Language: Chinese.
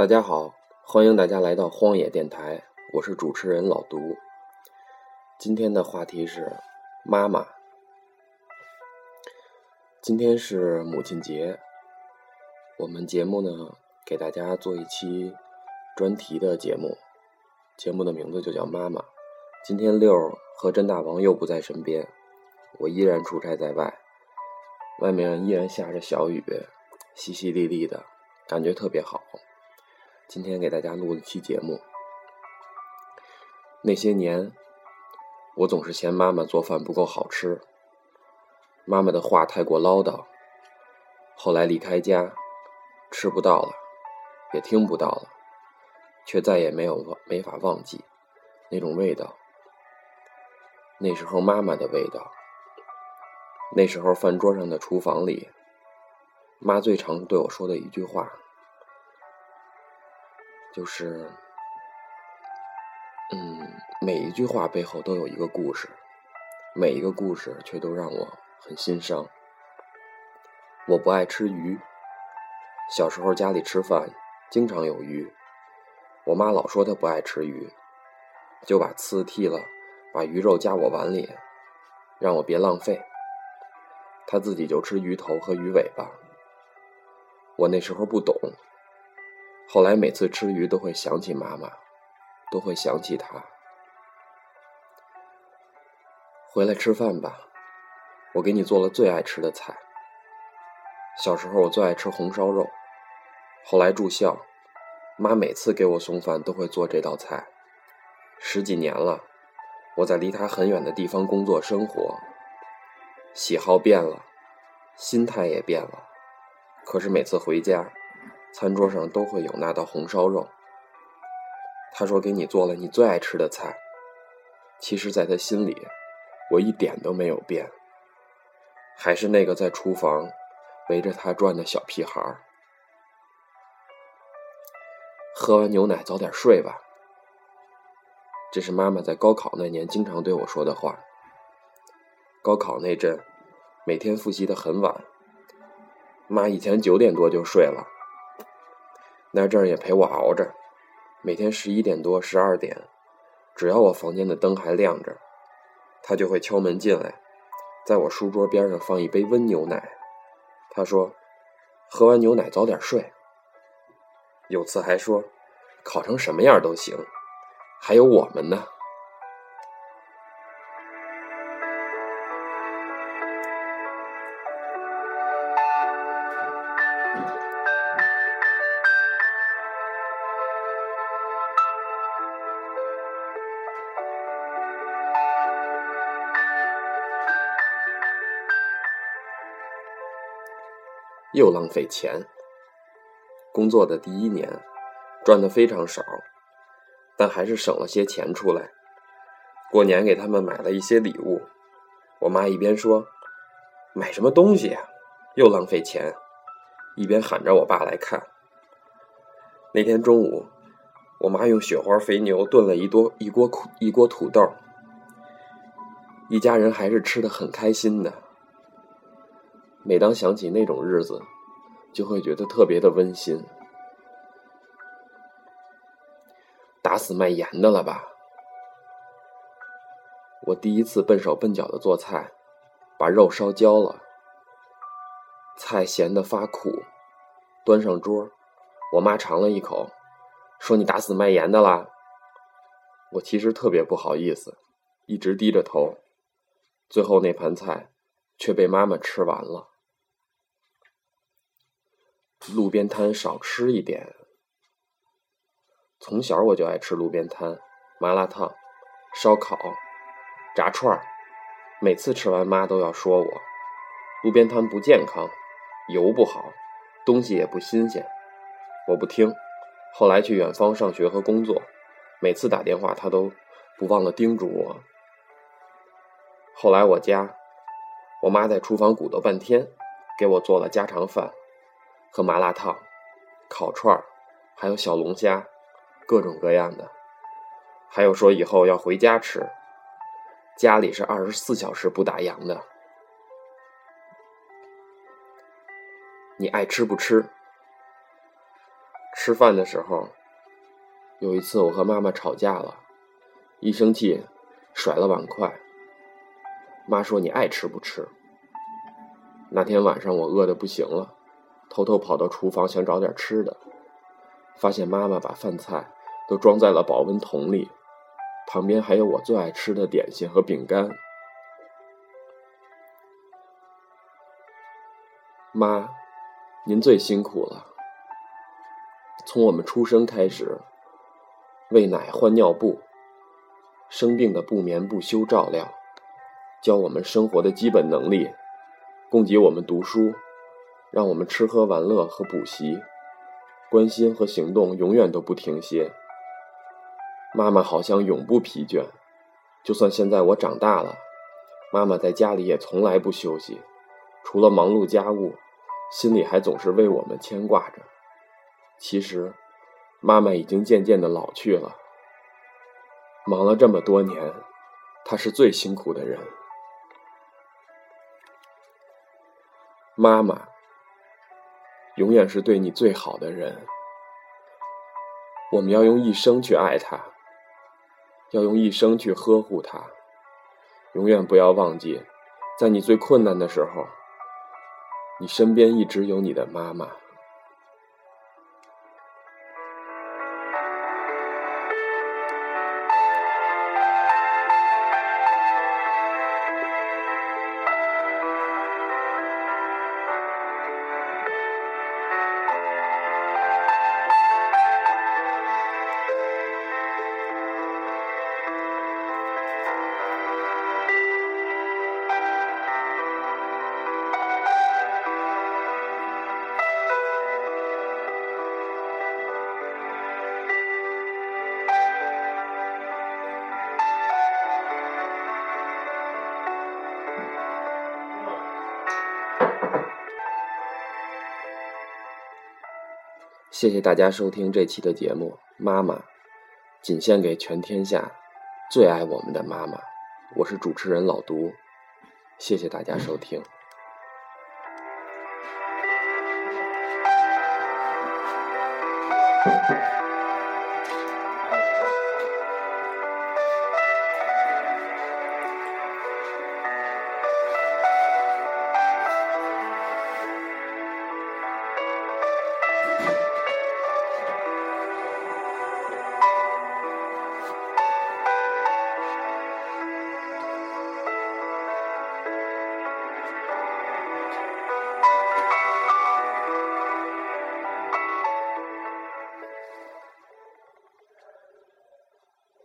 大家好，欢迎大家来到荒野电台，我是主持人老毒。今天的话题是妈妈。今天是母亲节，我们节目呢给大家做一期专题的节目，节目的名字就叫妈妈。今天六和甄大王又不在身边，我依然出差在外，外面依然下着小雨，淅淅沥沥的，感觉特别好。今天给大家录一期节目。那些年，我总是嫌妈妈做饭不够好吃，妈妈的话太过唠叨。后来离开家，吃不到了，也听不到了，却再也没有没法忘记那种味道。那时候妈妈的味道，那时候饭桌上的厨房里，妈最常对我说的一句话。就是，嗯，每一句话背后都有一个故事，每一个故事却都让我很心伤。我不爱吃鱼，小时候家里吃饭经常有鱼，我妈老说她不爱吃鱼，就把刺剃了，把鱼肉夹我碗里，让我别浪费。她自己就吃鱼头和鱼尾巴。我那时候不懂。后来每次吃鱼都会想起妈妈，都会想起她。回来吃饭吧，我给你做了最爱吃的菜。小时候我最爱吃红烧肉，后来住校，妈每次给我送饭都会做这道菜。十几年了，我在离她很远的地方工作生活，喜好变了，心态也变了，可是每次回家。餐桌上都会有那道红烧肉。他说：“给你做了你最爱吃的菜。”其实，在他心里，我一点都没有变，还是那个在厨房围着他转的小屁孩儿。喝完牛奶早点睡吧。这是妈妈在高考那年经常对我说的话。高考那阵，每天复习的很晚，妈以前九点多就睡了。那阵儿也陪我熬着，每天十一点多、十二点，只要我房间的灯还亮着，他就会敲门进来，在我书桌边上放一杯温牛奶。他说：“喝完牛奶早点睡。”有次还说：“考成什么样都行，还有我们呢。”又浪费钱。工作的第一年，赚的非常少，但还是省了些钱出来。过年给他们买了一些礼物。我妈一边说：“买什么东西呀，又浪费钱。”一边喊着我爸来看。那天中午，我妈用雪花肥牛炖了一多一锅一锅土豆，一家人还是吃的很开心的。每当想起那种日子，就会觉得特别的温馨。打死卖盐的了吧？我第一次笨手笨脚的做菜，把肉烧焦了，菜咸的发苦，端上桌，我妈尝了一口，说：“你打死卖盐的啦？”我其实特别不好意思，一直低着头，最后那盘菜却被妈妈吃完了。路边摊少吃一点。从小我就爱吃路边摊，麻辣烫、烧烤、炸串儿。每次吃完，妈都要说我路边摊不健康，油不好，东西也不新鲜。我不听。后来去远方上学和工作，每次打电话，她都不忘了叮嘱我。后来我家，我妈在厨房鼓捣半天，给我做了家常饭。和麻辣烫、烤串儿，还有小龙虾，各种各样的。还有说以后要回家吃，家里是二十四小时不打烊的。你爱吃不吃？吃饭的时候，有一次我和妈妈吵架了，一生气甩了碗筷。妈说：“你爱吃不吃？”那天晚上我饿得不行了，偷偷跑到厨房想找点吃的，发现妈妈把饭菜都装在了保温桶里，旁边还有我最爱吃的点心和饼干。妈，您最辛苦了。从我们出生开始，喂奶、换尿布，生病的不眠不休照料，教我们生活的基本能力，供给我们读书，让我们吃喝玩乐和补习，关心和行动永远都不停歇。妈妈好像永不疲倦，就算现在我长大了，妈妈在家里也从来不休息。除了忙碌家务，心里还总是为我们牵挂着。其实，妈妈已经渐渐的老去了。忙了这么多年，她是最辛苦的人。妈妈永远是对你最好的人。我们要用一生去爱他，要用一生去呵护他。永远不要忘记，在你最困难的时候。你身边一直有你的妈妈。谢谢大家收听这期的节目，妈妈，仅献给全天下最爱我们的妈妈。我是主持人老读，谢谢大家收听。